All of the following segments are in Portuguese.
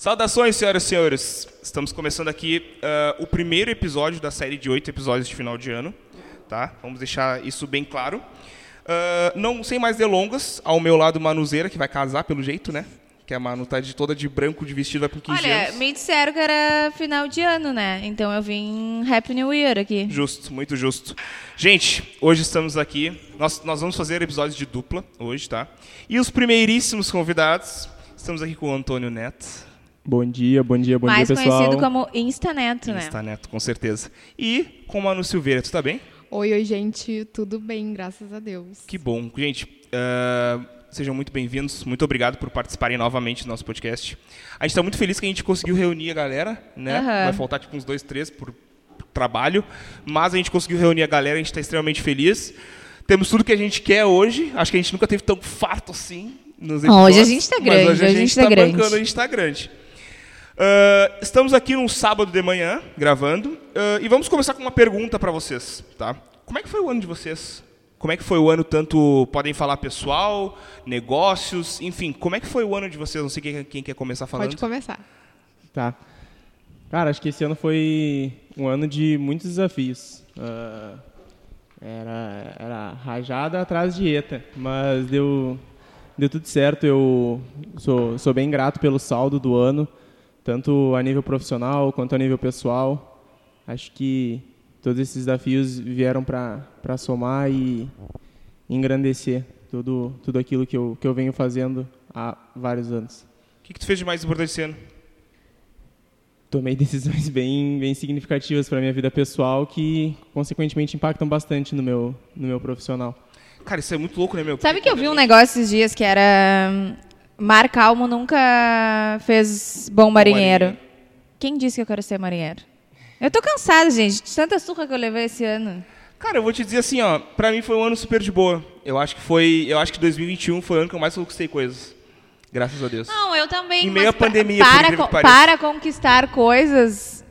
Saudações, senhoras e senhores. Estamos começando aqui uh, o primeiro episódio da série de oito episódios de final de ano. Tá? Vamos deixar isso bem claro. Uh, não sem mais delongas, ao meu lado Manuzeira, que vai casar pelo jeito, né? Que a Manu tá de, toda de branco, de vestido, vai por 15 Olha, anos. me disseram que era final de ano, né? Então eu vim Happy New Year aqui. Justo, muito justo. Gente, hoje estamos aqui. Nós, nós vamos fazer episódios de dupla hoje, tá? E os primeiríssimos convidados. Estamos aqui com o Antônio Neto. Bom dia, bom dia, bom Mais dia, pessoal. conhecido como Instaneto, né? Está Neto, com certeza. E com o Manu Silveira, tu tá bem? Oi, oi, gente, tudo bem, graças a Deus. Que bom. Gente, uh, sejam muito bem-vindos. Muito obrigado por participarem novamente do nosso podcast. A gente está muito feliz que a gente conseguiu reunir a galera, né? Aham. Vai faltar tipo uns dois, três por trabalho, mas a gente conseguiu reunir a galera, a gente está extremamente feliz. Temos tudo que a gente quer hoje. Acho que a gente nunca teve tão farto assim nos episódios. Hoje a gente tá mas grande, hoje a hoje a gente gente tá tá grande. bancando, a gente tá grande. Ah, estamos aqui num sábado de manhã, gravando, ah, e vamos começar com uma pergunta para vocês, tá? Como é que foi o ano de vocês? Como é que foi o ano, tanto podem falar pessoal, negócios, enfim, como é que foi o ano de vocês? Não sei quem, quem quer começar falando. Pode começar. Tá. Cara, acho que esse ano foi um ano de muitos desafios. Ah, era, era rajada atrás de ETA, mas deu, deu tudo certo. Eu sou, sou bem grato pelo saldo do ano, tanto a nível profissional quanto a nível pessoal. Acho que todos esses desafios vieram para somar e engrandecer tudo, tudo aquilo que eu, que eu venho fazendo há vários anos. O que, que tu fez de mais importante esse ano? tomei decisões bem, bem significativas para minha vida pessoal que, consequentemente, impactam bastante no meu, no meu profissional. Cara, isso é muito louco, né, meu? Sabe que eu vi um negócio esses dias que era. Mar Calmo nunca fez bom marinheiro. marinheiro. Quem disse que eu quero ser marinheiro? Eu tô cansada, gente, de tanta surra que eu levei esse ano. Cara, eu vou te dizer assim, ó, pra mim foi um ano super de boa. Eu acho que foi, eu acho que 2021 foi o ano que eu mais conquistei coisas. Graças a Deus. Não, eu também. Em meio à pandemia, pra- por para, para conquistar coisas,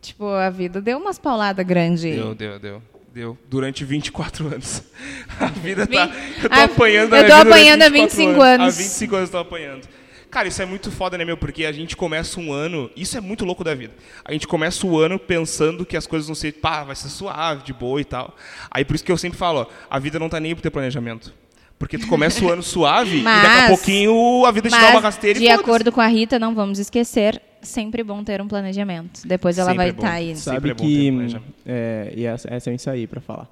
tipo, a vida deu umas pauladas grandes. Deu, deu, deu. Deu. Durante 24 anos. A vida tá. Eu tô a- apanhando a eu tô apanhando há 24 25 anos. Há 25 anos eu tô apanhando. Cara, isso é muito foda, né, meu? Porque a gente começa um ano. Isso é muito louco da vida. A gente começa o ano pensando que as coisas vão ser. Pá, vai ser suave, de boa e tal. Aí por isso que eu sempre falo, ó, a vida não tá nem pro teu planejamento. Porque tu começa o ano suave e daqui a Mas- pouquinho a vida te dá uma Mas, rasteira e de acordo com a Rita, não vamos esquecer, sempre bom ter um planejamento. Depois ela Sempre vai é bom. estar aí. Sempre Sabe é bom ter que. planejamento. é, e essa, essa eu ensaiei para falar.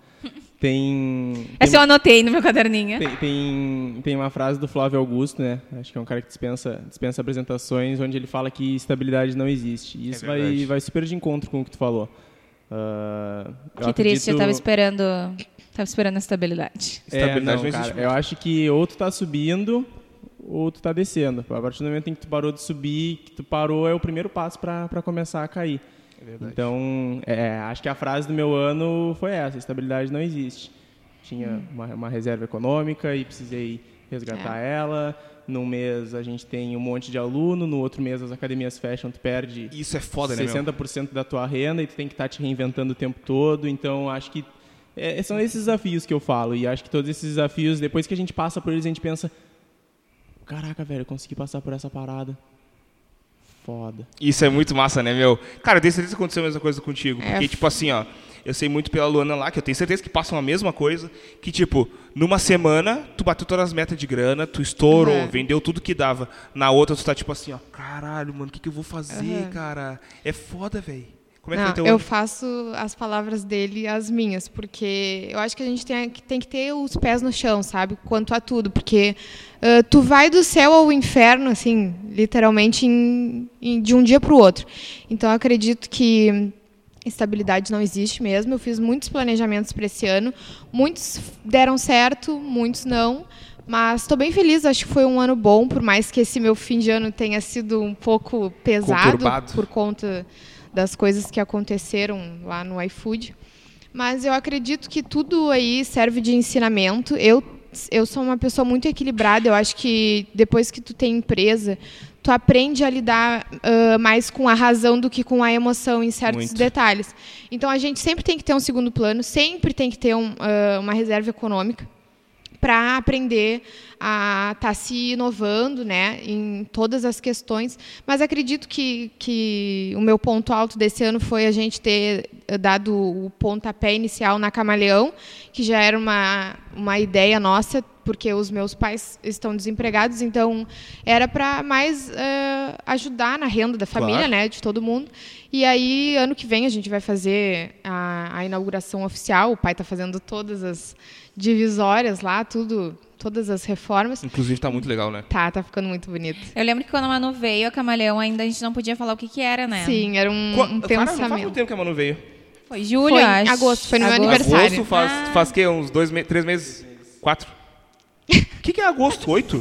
Tem. Essa eu anotei no meu caderninho. Tem, tem, tem uma frase do Flávio Augusto, né? Acho que é um cara que dispensa, dispensa apresentações, onde ele fala que estabilidade não existe. E isso vai, É verdade. vai super de encontro com o que tu falou. Eu Que triste, eu tava esperando, tava esperando a estabilidade. É, Estabilidade não, cara, eu acho que ou tu tá subindo ou tu tá descendo. A partir do momento em que tu parou de subir, que tu parou é o primeiro passo para começar a cair. É verdade. Então, é, acho que a frase do meu ano foi essa: estabilidade não existe. Tinha uma, uma reserva econômica e precisei resgatar ela. Num mês a gente tem um monte de aluno, no outro mês as academias fecham, tu perde Isso é foda, né, meu? 60% da tua renda e tu tem que estar te reinventando o tempo todo. Então, acho que é, são esses desafios que eu falo. E acho que todos esses desafios, depois que a gente passa por eles, a gente pensa: caraca, velho, eu consegui passar por essa parada. Foda. Isso é muito massa, né, meu? Cara, eu tenho certeza que aconteceu a mesma coisa contigo. É Porque, f- tipo assim, ó, eu sei muito pela Luana lá, que eu tenho certeza que passam a mesma coisa. Que, tipo, numa semana, tu bateu todas as metas de grana, tu estourou, Uhum. vendeu tudo que dava. Na outra, tu tá tipo assim, ó, caralho, mano, o que, que eu vou fazer, Uhum. cara? É foda, velho. Como é que Não, teu eu faço as palavras dele as minhas, porque eu acho que a gente tem que, tem que ter os pés no chão, sabe? Quanto a tudo, porque ah, tu vai do céu ao inferno, assim, literalmente, em- em- de um dia para o outro. Então, eu acredito que estabilidade não existe mesmo. Eu fiz muitos planejamentos para esse ano, muitos deram certo, muitos não. Mas estou bem feliz, acho que foi um ano bom, por mais que esse meu fim de ano tenha sido um pouco pesado Conturbado. por conta das coisas que aconteceram lá no iFood. Mas eu acredito que tudo aí serve de ensinamento. Eu, eu sou uma pessoa muito equilibrada. Eu acho que depois que tu tem empresa, tu aprende a lidar ah, mais com a razão do que com a emoção em certos Muito. detalhes. Então a gente sempre tem que ter um segundo plano, sempre tem que ter um, ah, uma reserva econômica. Para aprender a estar tá se inovando né, em todas as questões. Mas acredito que, que o meu ponto alto desse ano foi a gente ter dado o pontapé inicial na Camaleão, que já era uma, uma ideia nossa, porque os meus pais estão desempregados, então era para mais uh, ajudar na renda da família, claro. né, de todo mundo. E aí, ano que vem, a gente vai fazer a, a inauguração oficial. O pai está fazendo todas as divisórias lá, tudo, todas as reformas. Inclusive está muito legal, né? Tá, tá ficando muito bonito. Eu lembro que quando a Manu veio, a Camaleão ainda a gente não podia falar o que que era, né? Sim, era um, Qu um pensamento. Faz quanto tempo que a Manu veio? Foi julho, foi acho. agosto, foi no agosto. meu aniversário. Agosto faz, ah. faz que uns dois, me três meses? Quatro? O que, que é agosto? Oito?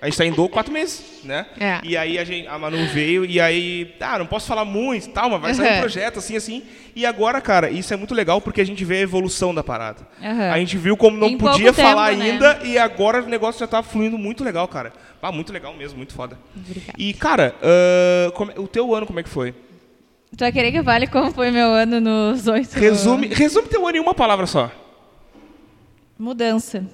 A gente tá em do quatro meses, né? É. E aí a, gente, a Manu veio e aí, ah, não posso falar muito tal, mas vai sair uhum. um projeto assim, assim. E agora, cara, isso é muito legal porque a gente vê a evolução da parada. Uhum. A gente viu como não em podia falar tempo, né? ainda né? e agora o negócio já tá fluindo muito legal, cara. Ah, muito legal mesmo, muito foda. Obrigada. E, cara, uh, como, o teu ano como é que foi? Tu vai querer que vale como foi meu ano nos oito Resume, resume teu ano em uma palavra só. Mudança.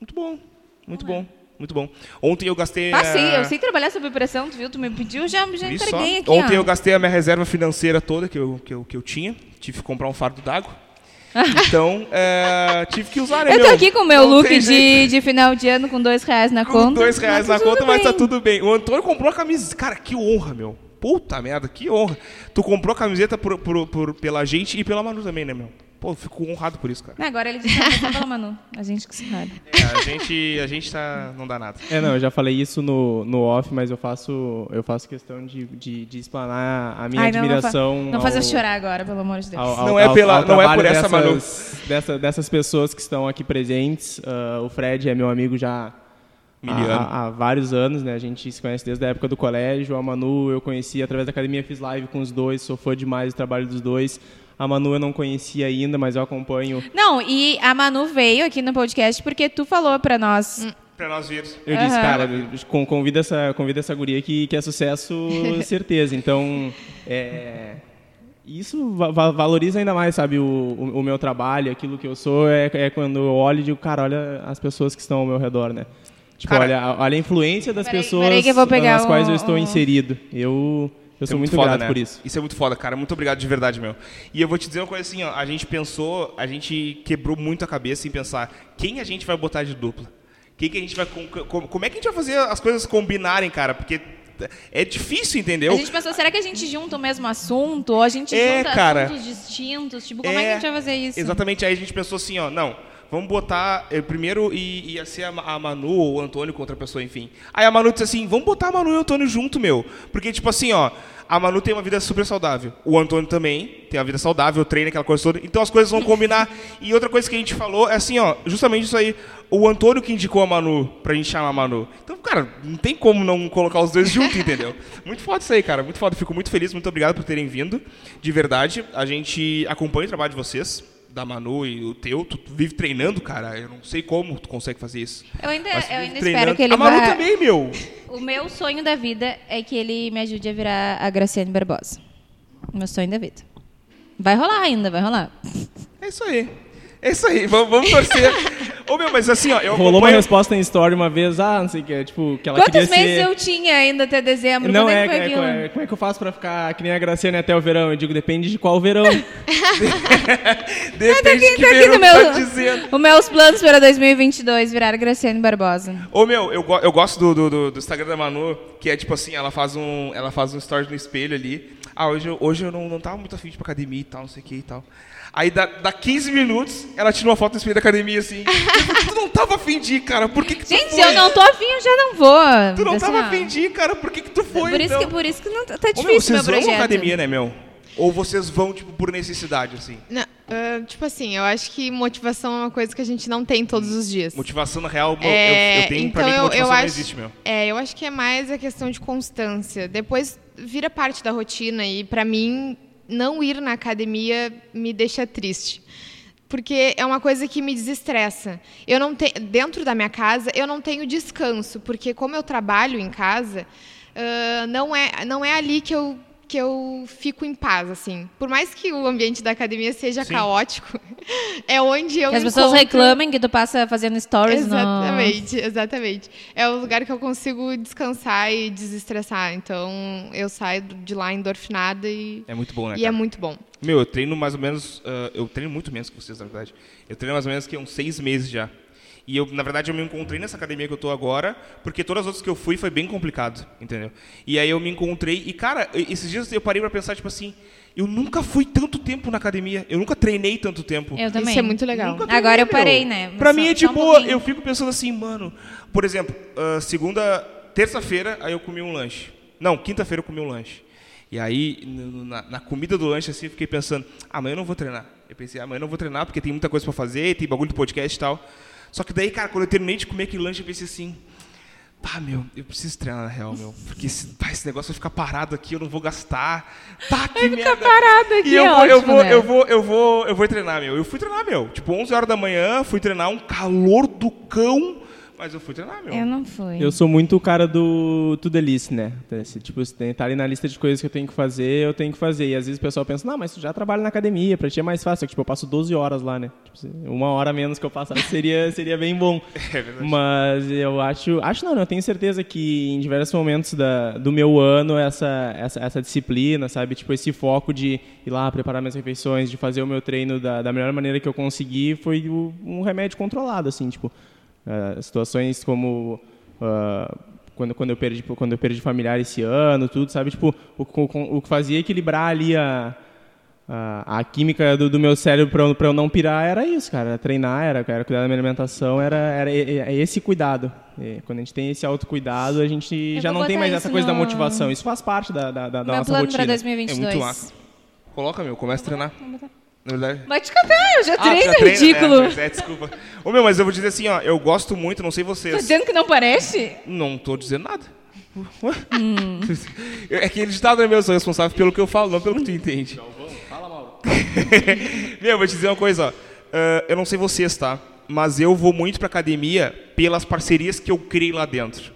Muito bom, muito bom. É. Muito bom. Ontem eu gastei. Ah, sim, eu sei trabalhar sob pressão, tu viu? Tu me pediu, já, já entreguei aqui. Ontem ó. eu gastei a minha reserva financeira toda que eu, que eu, que eu tinha. Tive que comprar um fardo d'água. Então, é, tive que usar, né, Eu tô meu? aqui com o meu look de, de final de ano com dois reais na com conta. Com dois reais na conta, bem. mas tá tudo bem. O Antônio comprou a camisa. Cara, que honra, meu. Puta merda, que honra. Tu comprou a camiseta por, por, por, pela gente e pela Manu também, né, meu? Pô, fico honrado por isso, cara. Agora ele disse que pela Manu. A gente que se rara. É, a gente, a gente tá. não dá nada. É, não, eu já falei isso no, no off, mas eu faço, eu faço questão de, de, de explanar a minha Ai, não, admiração. Não, não faz eu chorar agora, pelo amor de Deus. Ao, ao, não é, pela, não é por essa, dessas, Manu. Dessa, dessas pessoas que estão aqui presentes. Uh, o Fred é meu amigo já há, há, vários anos, né? A gente se conhece desde a época do colégio. A Manu eu conheci através da academia, fiz live com os dois, sou fã demais do trabalho dos dois. A Manu eu não conhecia ainda, mas eu acompanho. Não, e a Manu veio aqui no podcast porque tu falou para nós. Hum. Pra nós vir. Eu uhum. disse, cara, convida essa, convida essa guria que, que é sucesso, certeza. Então, é, isso va valoriza ainda mais, sabe, o, o, o, meu trabalho, aquilo que eu sou, é, é quando eu olho e digo, cara, olha as pessoas que estão ao meu redor, né? Tipo, cara, olha, olha a influência das peraí, pessoas peraí nas um, quais eu estou um... inserido. Eu eu sou é muito, muito foda, grato né? por isso. Isso é muito foda, cara. Muito obrigado de verdade, meu. E eu vou te dizer uma coisa assim, ó. A gente pensou, a gente quebrou muito a cabeça em pensar quem a gente vai botar de dupla. Quem que a gente vai. Como é que a gente vai fazer as coisas combinarem, cara? Porque é difícil, entendeu? A gente pensou, será que a gente junta o mesmo assunto? Ou a gente é, junta cara, assuntos distintos? Tipo, como é, é que a gente vai fazer isso? Exatamente. Aí a gente pensou assim, ó, não vamos botar eh, primeiro e ia ser a, a, Manu ou o Antônio com outra pessoa, enfim. Aí a Manu disse assim, vamos botar a Manu e o Antônio junto, meu. Porque, tipo assim, ó, a Manu tem uma vida super saudável. O Antônio também tem uma vida saudável, treina aquela coisa toda. Então as coisas vão combinar. e outra coisa que a gente falou é assim, ó, justamente isso aí. O Antônio que indicou a Manu pra gente chamar a Manu. Então, cara, não tem como não colocar os dois juntos, entendeu? Muito foda isso aí, cara. Muito foda. Fico muito feliz, muito obrigado por terem vindo. De verdade, a gente acompanha o trabalho de vocês da Manu e o teu, tu, tu, vive treinando, cara. Eu não sei como tu consegue fazer isso. Eu ainda, eu ainda espero que ele A Manu vá... também, meu. O meu sonho da vida é que ele me ajude a virar a Graciane Barbosa. Meu sonho da vida. Vai rolar ainda, vai rolar. É isso aí. É isso aí, vamos, vamos torcer. Ô, meu, mas assim, ó, eu Rolou acompanho... uma resposta em story uma vez, ah, não sei o que, tipo, que ela Quantos queria meses ser... eu tinha ainda até dezembro? Não, é, é, é, é, como é que eu faço pra ficar que nem a Graciane até o verão? Eu digo, depende de qual verão. depende de que tá verão meu, tá dizendo. Os meus planos para 2022 virar Graciane Barbosa. Ô, meu, eu, eu gosto do, do, do, Instagram da Manu, que é tipo assim, ela faz um, ela faz um story no espelho ali. Ah, hoje, hoje eu não, não tava muito afim de ir pra academia e tal, não sei o que e tal. Aí dá, dá 15 minutos, ela tira uma foto no espelho da academia assim. tu não tava afim de ir, cara. Por que, que tu Gente, foi? eu não tô afim, eu já não vou. Tu não tava afim de ir, cara. Por que, que tu foi? Por, então? isso que, por isso que não, tá difícil Ô, meu, vocês meu projeto. vão academia, né, meu? Ou vocês vão, tipo, por necessidade, assim? Não, uh, tipo assim, eu acho que motivação é uma coisa que a gente não tem todos os dias. Motivação, na real, é, eu, eu, tenho então, pra mim que motivação eu, eu acho, não existe, meu. É, eu acho que é mais a questão de constância. Depois vira parte da rotina e, para mim, não ir na academia me deixa triste porque é uma coisa que me desestressa. Eu não tenho dentro da minha casa eu não tenho descanso, porque como eu trabalho em casa, uh, não é não é ali que eu que eu fico em paz, assim. Por mais que o ambiente da academia seja Sim. caótico, é onde eu Que as pessoas encontro- reclamem que tu passa fazendo stories no... Exatamente, exatamente. É o lugar que eu consigo descansar e desestressar. Então, eu saio de lá endorfinada e, É muito bom, né, e é cara? muito bom. Meu, eu treino mais ou menos. ah, eu treino muito menos que vocês, na verdade. Eu treino mais ou menos que uns seis meses já. E eu, na verdade, eu me encontrei nessa academia que eu tô agora, porque todas as outras que eu fui foi bem complicado, entendeu? E aí eu me encontrei, e cara, esses dias eu parei pra pensar, tipo assim, eu nunca fui tanto tempo na academia, eu nunca treinei tanto tempo. Eu também. Isso é muito legal. Nunca treinei, Agora eu meu. parei, né? Pra Só- mim é de só um boa. pouquinho. eu fico pensando assim, mano. Por exemplo, ah, segunda, terça-feira, aí eu comi um lanche. Não, quinta-feira eu comi um lanche. E aí, na, na comida do lanche, assim, eu fiquei pensando, amanhã eu não vou treinar. Eu pensei, amanhã eu não vou treinar porque tem muita coisa pra fazer, tem bagulho do podcast e tal. Só que daí, cara, quando eu terminei de comer aquele lanche, eu pensei assim, pá, meu, eu preciso treinar na real, meu. Porque esse, pá, esse negócio vai ficar parado aqui, eu não vou gastar. Pá, que merda. parado aqui, E eu é vou, eu ótimo, vou, né? eu vou, eu vou, eu vou treinar, meu. Eu fui treinar, meu. Tipo, 11 horas da manhã, fui treinar, um calor do cão, mas eu fui treinar, meu. Eu não fui. Eu sou muito o cara do to the list, né? Tipo, se tem- tá ali na lista de coisas que eu tenho que fazer, eu tenho que fazer. E às vezes o pessoal pensa, não, mas tu já trabalha na academia, pra ti é mais fácil. Tipo, eu passo 12 horas lá, né? Tipo, uma hora menos que eu passasse seria, seria bem bom. É verdade. Mas eu acho. Acho não, né? eu tenho certeza que em diversos momentos da, do meu ano, essa, essa, essa disciplina, sabe? Tipo, esse foco de ir lá preparar minhas refeições, de fazer o meu treino da, da melhor maneira que eu consegui, foi o- um remédio controlado, assim, tipo. Ah, situações como. ah, quando, quando, eu perdi, quando eu perdi familiar esse ano, tudo, sabe? Tipo, o, o, o que fazia equilibrar ali a, a, a química do, do meu cérebro para eu, pra eu não pirar era isso, cara. Era treinar, era, era cuidar da minha alimentação, era, era esse cuidado. E quando a gente tem esse autocuidado, a gente Eu já vou não tem botar mais essa coisa da no- motivação. Isso faz parte da, da, da, da nossa rotina. pra 2022. É muito massa. Coloca, meu, começa a treinar. Na verdade. Vai te catar, eu já Ah, treino, já treina, ridículo. né? É, desculpa. Ô, meu, mas eu vou dizer assim, ó, eu gosto muito, não sei Tá vocês. dizendo que não parece? Não tô dizendo nada. Hum. É que ele ditado, né, meu? Eu sou responsável pelo que eu falo, não pelo que tu entende. Meu, eu vou te dizer uma coisa, ó. Ah, eu não sei vocês, tá? Mas eu vou muito pra academia pelas parcerias que eu criei lá dentro.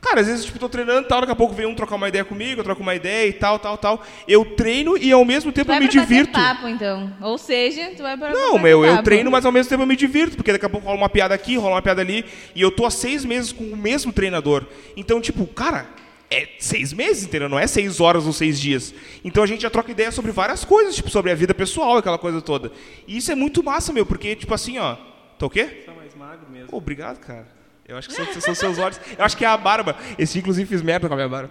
Cara, às vezes, tipo, tô treinando e tal, daqui a pouco vem um trocar uma ideia comigo, eu troco uma ideia e tal, tal, tal. Eu treino e ao mesmo tempo Tu vai eu me divirto. papo, então. Ou seja, tu vai para Não, meu, eu papo. treino, mas ao mesmo tempo eu me divirto, porque daqui a pouco rola uma piada aqui, rola uma piada ali, e eu tô há seis meses com o mesmo treinador. Então, tipo, cara, é seis meses, entendeu? Não é seis horas ou seis dias. Então a gente já troca ideia sobre várias coisas, tipo, sobre a vida pessoal, aquela coisa toda. E isso é muito massa, meu, porque, tipo assim, ó. Tá o quê? Tá mais magro mesmo. Pô, obrigado, cara. Eu acho que são, são seus olhos. Eu acho que é a barba. Esse inclusive fiz merda com a minha barba.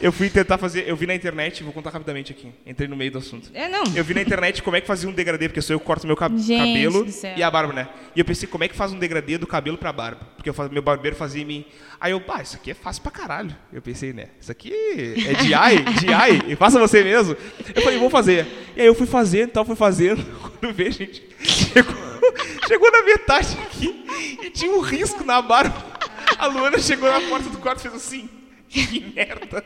Eu fui tentar fazer. Eu vi na internet, vou contar rapidamente aqui. Entrei no meio do assunto. É, não. Eu vi na internet como é que fazia um degradê, porque sou eu que corto meu cab- Gente cabelo e a barba, né? E eu pensei, como é que faz um degradê do cabelo pra barba? Porque eu meu barbeiro fazia em mim. Aí eu, pá, isso aqui é fácil pra caralho. Eu pensei, né? Isso aqui é DI, DI, e faça você mesmo. Eu falei, vou fazer. E aí eu fui fazendo, tal, fui fazendo. Quando vê, gente, chegou, chegou na metade aqui e tinha um risco na barba. A Luana chegou na porta do quarto e fez assim. Que merda.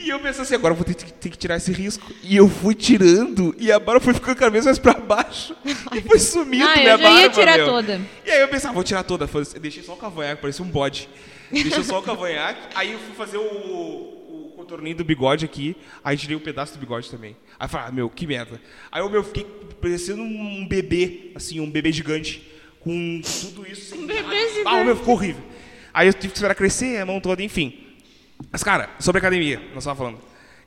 E eu pensei assim, agora eu vou ter que, ter que tirar esse risco. E eu fui tirando, e a barba foi ficando cada vez mais pra baixo. E foi sumindo Ah, eu minha já ia tirar meu. toda. E aí eu pensava, vou tirar toda. Deixei só o cavanhaque, parecia um bode. Deixei só o cavanhaque. Aí eu fui fazer o contorninho do bigode aqui. Aí tirei um pedaço do bigode também. Aí eu falei, ah, meu, que merda. Aí eu meu, fiquei parecendo um bebê, assim, um bebê gigante. Com tudo isso. Um bebê Ah, o meu ficou horrível. Aí eu tive que esperar crescer, a mão toda, enfim. Mas, cara, sobre academia, nós estávamos falando.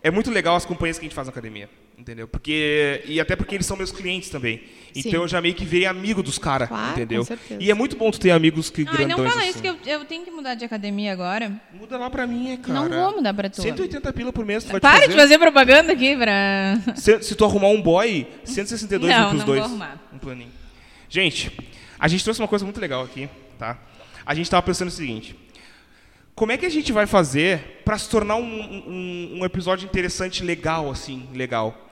É muito legal as companhias que a gente faz na academia, entendeu? Porque e até porque eles são meus clientes também. Então Sim. eu já meio que virei amigo dos caras, Claro, entendeu? com certeza. E é muito bom tu ter amigos que Ai, grandões não fala assim. isso que eu, eu tenho que mudar de academia agora. Muda lá pra mim, é, cara. Não vou mudar pra tu. 180 pila por mês tu vai Para te de fazer. fazer propaganda aqui pra... Se, se tu arrumar um boy, 162 Não, entre os não dois. vou arrumar. Um planinho. Gente, a gente trouxe uma coisa muito legal aqui, tá? A gente tava pensando o seguinte. Como é que a gente vai fazer pra se tornar um, um, um episódio interessante, legal, assim, legal?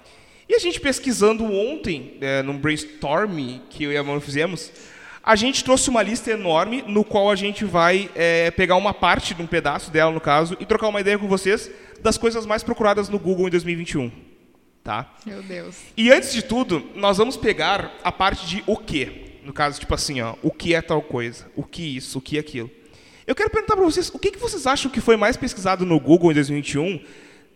E a gente pesquisando ontem, é, num brainstorm que eu e a Manu fizemos, a gente trouxe uma lista enorme no qual a gente vai é, pegar uma parte de um pedaço dela, no caso, e trocar uma ideia com vocês das coisas mais procuradas no Google em 2021. Tá? Meu Deus. E antes de tudo, nós vamos pegar a parte de o que. No caso, tipo assim, ó, o que é tal coisa, o que isso, o que aquilo. Eu quero perguntar para vocês, o que, que vocês acham que foi mais pesquisado no Google em 2021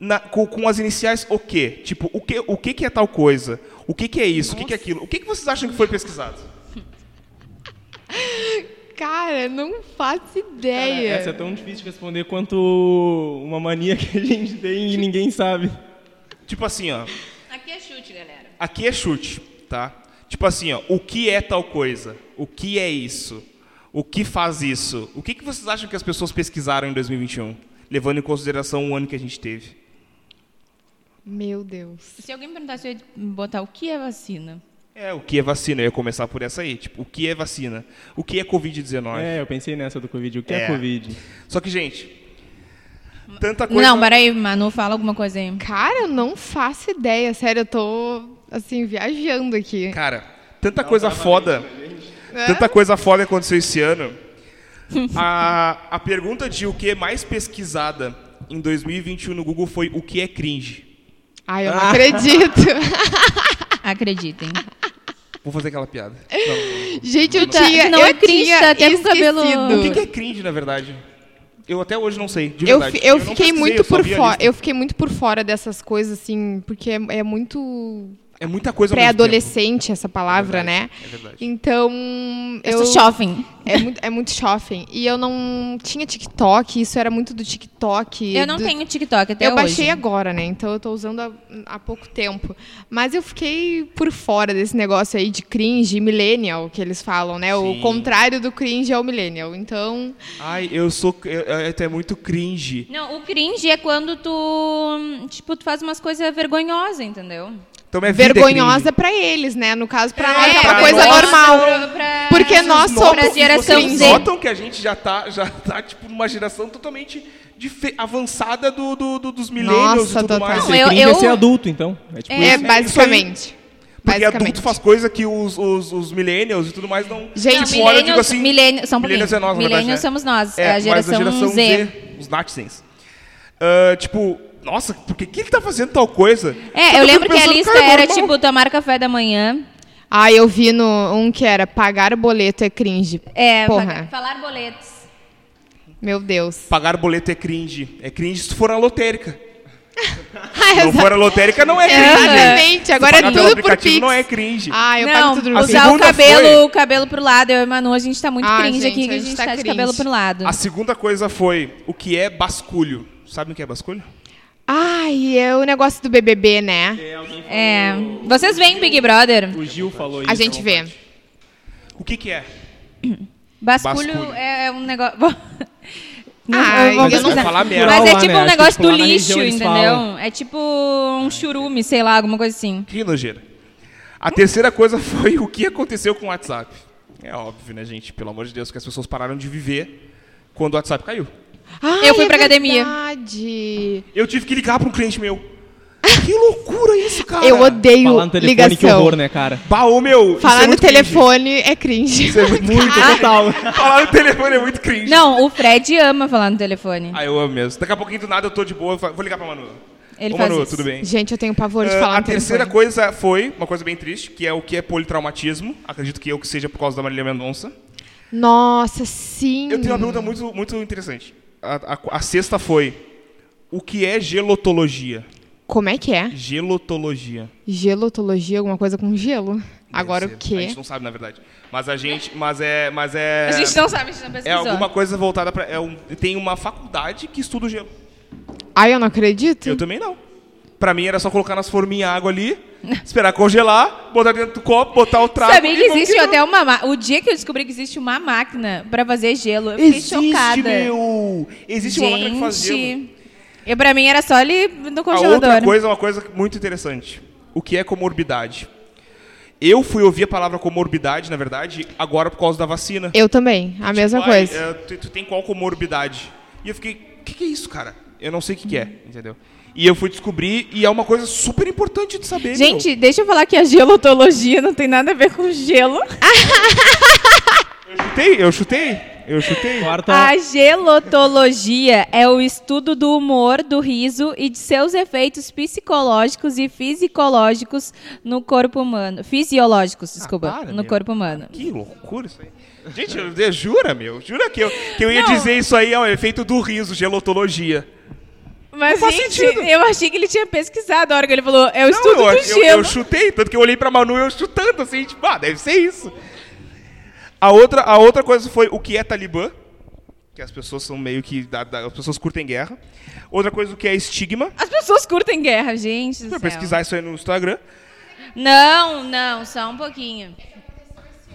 na- com, com as iniciais o quê? Tipo, o que, o que, que é tal coisa? O que, que é isso? O que, que é aquilo? O que, que vocês acham que foi pesquisado? Cara, não faço Cara, ideia. essa é tão difícil de responder quanto uma mania que a gente tem e ninguém sabe. Tipo assim, ó. Aqui é chute, galera. Aqui é chute, tá? Tipo assim, ó. O que é tal coisa? O que é isso? O que faz isso? O que, que vocês acham que as pessoas pesquisaram em 2021? Levando em consideração o ano que a gente teve. Meu Deus. Se alguém perguntasse, eu ia botar o que é vacina. É, o que é vacina? Eu ia começar por essa aí. Tipo, o que é vacina? O que é Covid-19? É, eu pensei nessa do Covid. O que é, É. Covid? Só que, gente, tanta coisa... Não, peraí, Manu, fala alguma coisa aí. Cara, eu não faço ideia. Sério, eu tô, assim, viajando aqui. Cara, tanta coisa foda. Tanta coisa foda aconteceu esse ano. A, a pergunta de o que é mais pesquisada em 2021 no Google foi o que é cringe. Ai, eu não acredito. Acreditem. Vou fazer aquela piada. Não. Gente, eu Tá, tinha. não eu é cringe, tinha tá até com cabelo- esquecido. O que, que é cringe, na verdade? Eu até hoje não sei, de Eu, verdade. fi- eu não fiquei muito eu por fora. Eu fiquei muito por fora dessas coisas, assim, porque é, é muito É muita coisa pré-adolescente essa palavra, É verdade, né? é verdade. Então, Eu eu sou shopping. é muito é muito shopping. E eu não tinha TikTok, isso era muito do TikTok. Eu não do- tenho TikTok até eu hoje. baixei agora, né? Então eu tô usando há, há pouco tempo. Mas eu fiquei por fora desse negócio aí de cringe, millennial, que eles falam, né? Sim. O contrário do cringe é o millennial. Então, Ai, eu sou... Eu, eu, é muito cringe. Não, o cringe é quando tu, tipo, tu faz umas coisas vergonhosas, entendeu? Então minha vida é vergonhosa pra eles, né? No caso, pra nós é uma coisa nós, normal. pra- pra- Porque nós somos pra geração vocês Z. notam que a gente já tá, já tá tipo, numa geração totalmente avançada do, do- do- dos millennials Nossa, e tudo mais. Não, Ser eu- cringe eu- é ser adulto, então. É tipo É, É, isso. basicamente. Porque adulto faz coisa que os, os, os millennials e tudo mais não... Gente, tipo, olha, eu digo assim... millennials, pouquinho. millennials é nós, na verdade, Millennials né? somos nós, É, a geração, a geração Z. Z, os Nazis. Ah, tipo, nossa, por que, que ele tá fazendo tal coisa? É, eu fico lembro que a lista cara, era normal. tipo tomar café da manhã. Ah, eu vi no um que era pagar boleto é cringe. É, Porra. pagar- falar boletos. Meu Deus. Pagar boleto é cringe. É cringe se tu for na lotérica. Ah, Se não for na lotérica, não é cringe. Exatamente. Se Agora é tudo por aplicativo, Pix. não é cringe. Ah, eu não, pago tudo no A usar o cabelo, foi- o cabelo pro lado. Eu e Manu, a gente tá muito Ah, cringe gente, aqui, que a a gente gente tá tá, de cabelo pro lado. A segunda coisa foi o que é basculho. Sabe o que é basculho? Ai, é o negócio do BBB, né? É. Vocês veem Big Brother? O Gil falou isso. A gente vê. O que, que é? Basculho, Basculho. é um negócio. Não, Ah, eu não falar merda. Mas é tipo né? um negócio do lixo, entendeu? falam. É tipo um churume, sei lá, alguma coisa assim. Que nojeira. A terceira coisa foi o que aconteceu com o WhatsApp. É óbvio, né, gente? Pelo amor de Deus, que as pessoas pararam de viver quando o WhatsApp caiu. Ai, Eu fui é pra academia. verdade. Eu tive que ligar para um cliente meu. Que loucura isso, cara. Eu odeio Falar no telefone, ligação. que horror, né, cara? Baú, meu. Falar é no muito cringe. telefone é cringe. Isso é muito, muito Total. Falar no telefone é muito cringe. Não, o Fred ama falar no telefone. Ah, eu amo mesmo. Daqui a pouquinho do nada eu tô de boa. Vou ligar pra Manu. Ele Ô, faz Manu, isso. tudo bem? Gente, eu tenho pavor de Ah, falar a no terceira telefone. coisa foi uma coisa bem triste, que é o que é politraumatismo. Acredito que eu que seja por causa da Marília Mendonça. Nossa, sim. Eu tenho uma pergunta muito, muito interessante. A, a- a sexta foi: o que é gelotologia? Como é que é? Gelotologia. Gelotologia, alguma coisa com gelo? Agora Deve o ser. A quê? gente não sabe, na verdade. Mas a gente. Mas é. Mas é. A gente não sabe, a gente não É pesquisou. alguma coisa voltada pra. É um, tem uma faculdade que estuda o gelo. Ai, eu não acredito. Eu também não. Pra mim era só colocar nas forminhas água ali, esperar congelar, botar dentro do copo, botar o trago. Sabia que existe até uma... ma- O dia que eu descobri que existe uma máquina pra fazer gelo, eu fiquei Existe, chocada. meu! Existe uma máquina que faz gelo. Gente, E pra mim era só ali no A congelador. outra coisa é uma coisa muito interessante. O que é comorbidade? Eu fui ouvir a palavra comorbidade, na verdade, agora por causa da vacina. Eu também, a mesma Tipo, ai, coisa. é, tu, tu tem qual comorbidade? E eu fiquei, o que, que é isso, cara? Eu não sei o que, que é, entendeu? E eu fui descobrir, e é uma coisa super importante de saber. Gente, deixa eu falar que a gelotologia não tem nada a ver com gelo. meu. eu chutei, eu chutei, eu chutei. Quarta. A gelotologia é o estudo do humor, do riso e de seus efeitos psicológicos e fisiológicos no corpo humano. Fisiológicos, desculpa, Ah, para, no meu. corpo humano. Que loucura isso aí. Gente, eu, eu- jura, meu? Jura que eu, que eu ia Não. dizer isso aí é o efeito do riso, gelotologia. Mas, gente, sentido. eu achei que ele tinha pesquisado a hora que ele falou, é o Não, estudo eu, do eu, gelo. eu chutei, tanto que eu olhei pra Manu eu chutando, assim, tipo, ah, deve ser isso. A outra, a outra coisa foi o que é Talibã, que as pessoas são meio que, as pessoas curtem guerra. Outra coisa, o que é estigma, As pessoas curtem guerra, gente céu. pesquisar isso aí no Instagram. Não, não, só um pouquinho.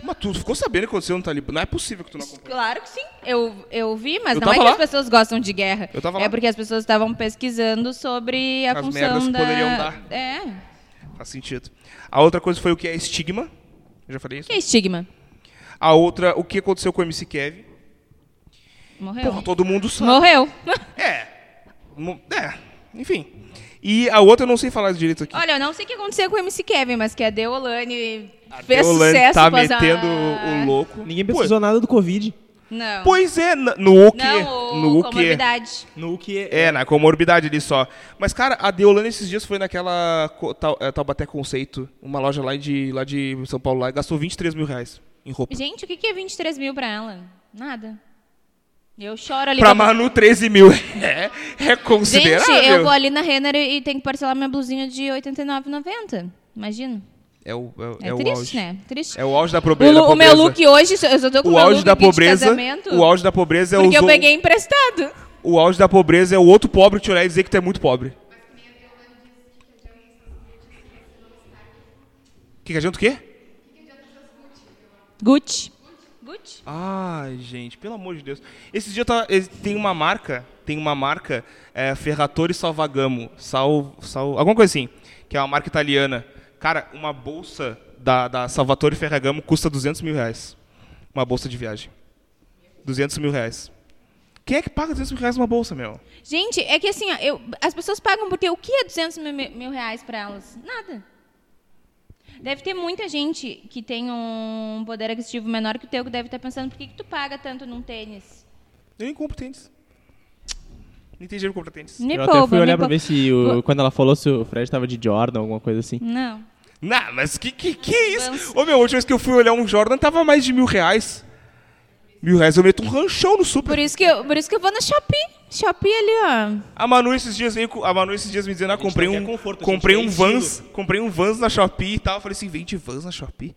Mas tu ficou sabendo o que aconteceu no Talibã? Não é possível que tu não acompanhou. Claro que sim. Eu, eu vi, mas Eu não é que lá. as pessoas gostam de guerra. Eu tava é lá. porque as pessoas estavam pesquisando sobre a As função merdas que da... poderiam dar. É. Faz sentido. A outra coisa foi o que é estigma. Eu já falei isso. Que é estigma? A outra, o que aconteceu com o MC Kevin. Morreu. Porra, todo mundo sabe. Morreu. É. É, enfim. E a outra eu não sei falar direito aqui. Olha, eu não sei o que aconteceu com o MC Kevin, mas que a Deolane fez Deolane sucesso tá com as- metendo o louco. Ninguém Pô, pesquisou nada do Covid. Não. Pois é, no o quê? Não, o no comorbidade. No que É, na comorbidade ali só. Mas, cara, a Deolane esses dias foi naquela Tau- é, Taubaté Conceito, uma loja lá de, lá de São Paulo, lá, e gastou 23 mil reais em roupa. Gente, o que que é 23 mil pra ela? Nada. Eu choro ali. Pra pra- Manu, 13 mil. É, é considerável. Gente, eu vou ali na Renner e tenho que parcelar minha blusinha de R$ 89,90. Imagina. É o, é, É, é o triste, auge. né? Triste. É o auge da, O, probe- da lu- o pobreza. meu look hoje, eu só tô com o meu auge look da pobreza, casamento, o auge da pobreza é porque os eu peguei emprestado. O auge da pobreza é o outro pobre te olhar e dizer que tu é muito pobre. Que que adianta o quê? Gucci. Gucci? Ai, gente, pelo amor de Deus. Esse dia tá, tem uma marca, tem uma marca, é, Ferratore Salvagamo, Sal, Sal, alguma coisa assim, que é uma marca italiana. Cara, uma bolsa da, da Salvatore Ferragamo custa 200 mil reais. Uma bolsa de viagem. 200 mil reais. Quem é que paga 200 mil reais numa bolsa, meu? Gente, é que assim, ó, eu, as pessoas pagam porque o que é 200 mil, mil reais pra elas? Nada. Deve ter muita gente que tem um poder aquisitivo menor que o teu que deve estar pensando por que, que tu paga tanto num tênis? Eu nem compro tênis. Dinheiro pra comprar tênis. Me Eu poupa, até fui olhar pra poupa. ver se o, quando ela falou se o Fred tava de Jordan, alguma coisa assim. Não. Não, mas que que, que é isso? Ô, meu, a última vez que eu fui olhar um Jordan tava mais de mil reais. Mil reais eu meto um ranchão no super. Por isso que eu, por isso que eu vou no Shopee. Shopee ali, ó. A Manu esses dias veio, com- a Manu esses dias me dizendo, ah, comprei um, conforto, comprei um estilo. Vans, comprei um Vans na Shopee e tal. Eu falei assim, vende Vans na Shopee.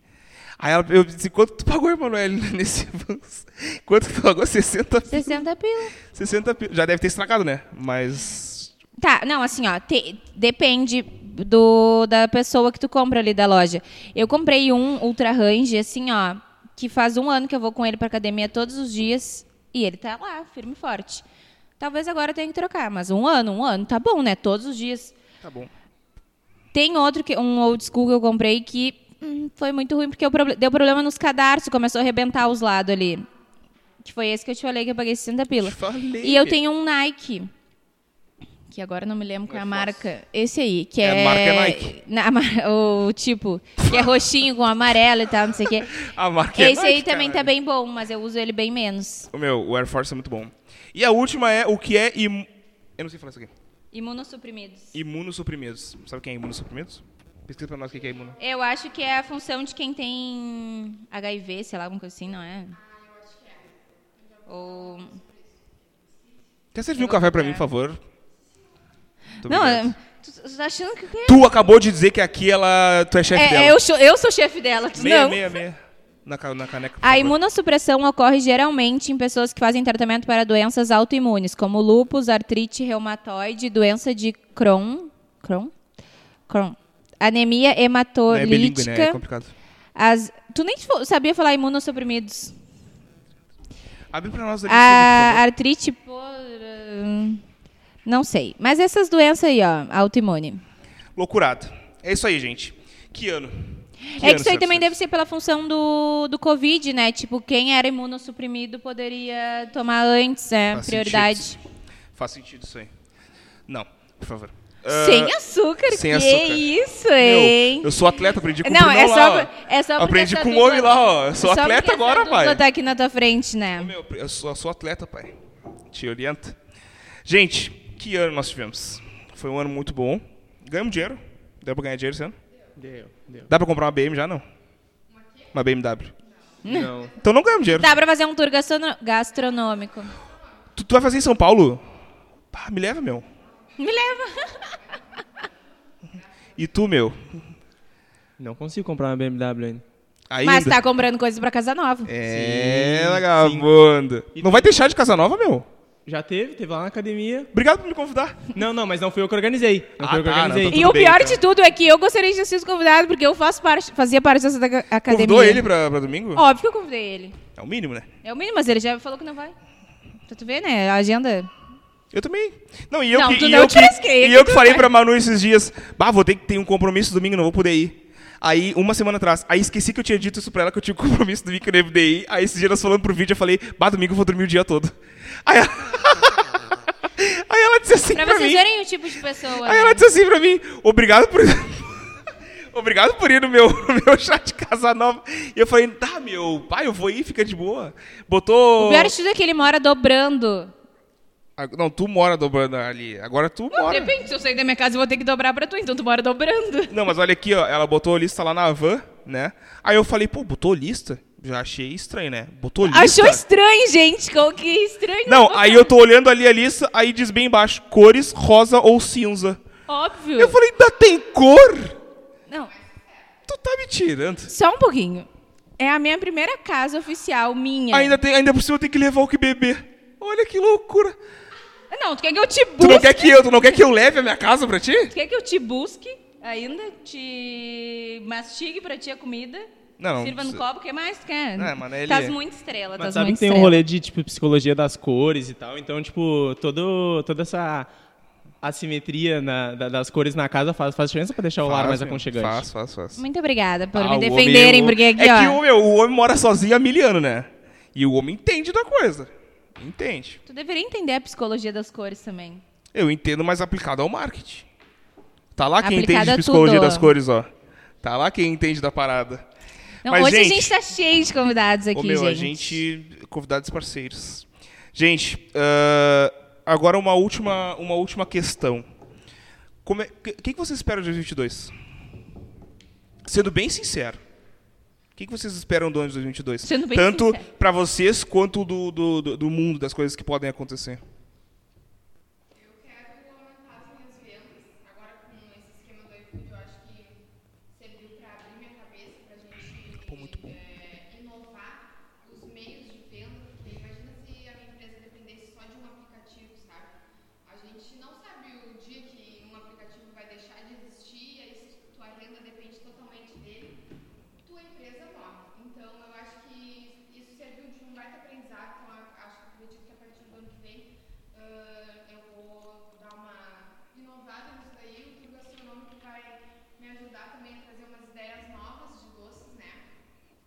Aí ela, eu disse, quanto tu pagou, Emanuele, nesse Vans? Quanto tu pagou? 60 pila. 60 pila. 60 pila. Já deve ter estragado, né? Mas... Tá, não, assim, ó, te- depende do, da pessoa que tu compra ali da loja. Eu comprei um Ultra Range, assim, ó, que faz um ano que eu vou com ele pra academia todos os dias e ele tá lá, firme e forte. Talvez agora tenha que trocar, mas um ano, um ano, tá bom, né? Todos os dias. Tá bom. Tem outro, que, um old school que eu comprei que hum, foi muito ruim, porque deu problema nos cadarços, começou a arrebentar os lados ali. Que foi esse que eu te falei que eu paguei 60 pila. Falei. E eu tenho um Nike. Que agora não me lembro qual é a marca. Esse aí, que É, é. a marca é Nike. Na- o tipo, que é roxinho com amarelo e tal, não sei o quê. A marca é Esse aí Nike, também tá bem bom, mas eu uso ele bem menos. O meu, o Air Force é muito bom. E a última é o que é... Im... Eu não sei falar isso aqui. Imunossuprimidos. Imunossuprimidos. Sabe quem é imunossuprimidos? Pesquisa pra nós o que é imuno. Eu acho que é a função de quem tem HIV, sei lá, alguma coisa assim, não é? Ou... Quer servir um café pra mim, por favor? Não, obrigado. é- tu, tu tá achando que... Tu acabou de dizer que aqui ela... Tu é chefe É, dela. eu, sou- eu sou chefe dela, tu Meia, não. meia, meia. Na, na caneca, por A imunossupressão ocorre geralmente em pessoas que fazem tratamento para doenças autoimunes, como lúpus, artrite reumatoide, doença de Crohn, Crohn? Crohn. anemia Não é bilíngue, hematolítica. né? É complicado. as... Tu nem sabia falar imunossuprimidos. Abre pra nós ali, A por favor. artrite por... Não sei. Mas essas doenças aí, ó, autoimune. Loucurado. É isso aí, gente. Que ano? Que É que isso aí também deve ser pela função do, do Covid, né? Tipo, quem era imunossuprimido poderia tomar antes, né? Faz Prioridade. sentido. Faz sentido isso aí. Não, por favor. Sem Ah, açúcar, sem que açúcar. isso, meu, hein? eu sou atleta, aprendi com o Não, Brunão é lá, só, ó. por- é só Aprendi com o homem lá, ó. Eu sou atleta agora, pai. tá aqui na tua frente, né? Meu, eu sou, eu sou atleta, pai. Te orienta. Gente, que ano nós tivemos? Foi um ano muito bom. Ganhamos dinheiro. Deu pra ganhar dinheiro esse ano? Deu, deu. Dá pra comprar uma BM já, não? Uma BMW. Não. Então não ganhamos dinheiro. Dá pra fazer um tour gastrono- gastronômico. Tu, tu vai fazer em São Paulo? Pá, me leva, meu. Me leva. E tu, meu? Não consigo comprar uma BMW ainda. Ainda? Mas tá comprando coisas pra casa nova. É, Sim, vagabundo. Não tu- vai deixar de casa nova, meu? Já teve, teve lá na academia. Obrigado por me convidar. Não, não, mas não fui eu que organizei. Não Ah, fui eu que tá, não, organizei. tô E tudo o bem, pior então. de tudo é que eu gostaria de ter sido convidado, porque eu faço parte, fazia parte dessa da academia. Convidou ele pra, pra domingo? Óbvio que eu convidei ele. É o mínimo, né? É o mínimo, mas ele já falou que não vai. Pra tu ver, né? A agenda. Eu também. Não, e eu Não, que, tu e não eu te que, lasquei, e que eu tu que falei vai. pra Manu esses dias, bah, vou ter que ter um compromisso domingo, não vou poder ir. Aí, uma semana atrás, aí esqueci que eu tinha dito isso pra ela, que eu tinha um compromisso ia poder ir. Aí, esses dias, nós falando pro vídeo, eu falei, bah, domingo eu vou dormir o dia todo. Aí ela, aí ela disse assim Pra pra, vocês mim, verem o tipo de pessoa. aí né? ela disse assim pra mim, obrigado por... Obrigado por ir no meu, no meu chat de Casa Nova. E eu falei, tá, meu, pai, eu vou ir, fica de boa. Botou... O pior de tudo é que ele mora dobrando. Não, tu mora dobrando ali. Agora tu mora. Depende, se eu sair da minha casa eu vou ter que dobrar pra tu, então tu mora dobrando. Não, mas olha aqui, ó. Ela botou lista lá na van, né? Aí eu falei, pô, botou lista? Já achei estranho, né? Botou lista. Achou estranho, gente. Como que estranho. Não, aí eu tô olhando ali a lista, aí diz bem embaixo, cores rosa ou cinza. Óbvio. Eu falei, ainda tem cor? Não, Tu tá me tirando. só um pouquinho. É a minha primeira casa oficial, minha. Ainda, tem, ainda por cima eu tenho que levar o que beber. Olha que loucura. Não, tu quer que eu te Tu busque? não quer que eu, tu não quer que eu leve a minha casa pra ti? Tu quer que eu te busque ainda? Te mastigue pra ti a comida? Não, não Sirva no copo, o que mais tu quer? Não, mano, ele- Tás muito estrela, Mas tás sabe muito que tem um rolê de, tipo, psicologia das cores e tal. Então, tipo, todo, toda essa assimetria na- da- das cores na casa faz, faz diferença pra deixar o lar Faz, mais aconchegante. Faz, faz, faz. Muito obrigada por Ah, me defenderem, homem- porque aqui, é ó... que o, meu, o homem mora sozinho há mil anos, né? E o homem entende da coisa. Entende. Tu deveria entender a psicologia das cores também. Eu entendo, mas aplicado ao marketing. Tá lá quem Aplicado entende de psicologia tudo. das cores, ó. Tá lá quem entende da parada. Não, Mas, hoje gente- a gente tá cheio de convidados aqui, Ô, meu, gente. a gente... Convidados parceiros. Gente, ah, agora uma última, uma última questão. Como é, que, que que vocês esperam de 2022? Sendo bem sincero. O que que vocês esperam do ano de 2022? Sendo bem Tanto pra vocês quanto do, do- do mundo, das coisas que podem acontecer. Eu quero aumentar as minhas vendas. Agora com esse esquema do iFood, eu acho que serviu para abrir minha cabeça, para a gente Pô, muito bom. eh, inovar os meios de venda. Porque imagina se a minha empresa dependesse só de um aplicativo, sabe? A gente não sabe o dia que um aplicativo vai deixar de existir, e aí se tua renda depende totalmente dele, tua empresa morre. Então eu acho que isso serviu de um baita aprendizado. Então eu acho, acredito que a partir do ano que vem ah, eu vou dar uma inovada nisso daí. O tour gastronômico vai me ajudar também a trazer umas ideias novas de doces, né?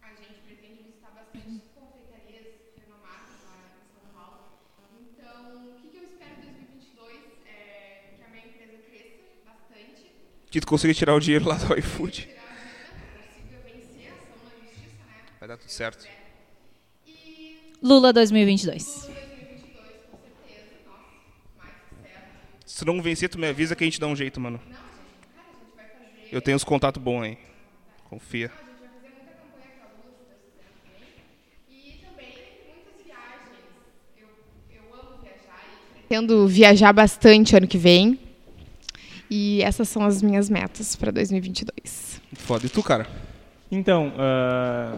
A gente pretende visitar bastante confeitarias renomadas lá em São Paulo. Então, o que, que eu espero em 2022 é que a minha empresa cresça tu consiga tirar o dinheiro lá do iFood. Vai dar tudo certo. E Lula 2022. 2022, com certeza, nossa, mais certo. Se não vencer, tu me avisa que a gente dá um jeito, mano. Não, gente, cara, a gente vai fazer. Eu tenho uns contatos bons aí. Confia. A gente vai fazer muita campanha com a Lua, se Deus quiser também. E também muitas viagens. Eu, eu amo viajar e pretendo viajar bastante ano que vem. E essas são as minhas metas para 2022. Foda. E tu, cara? Então, ah,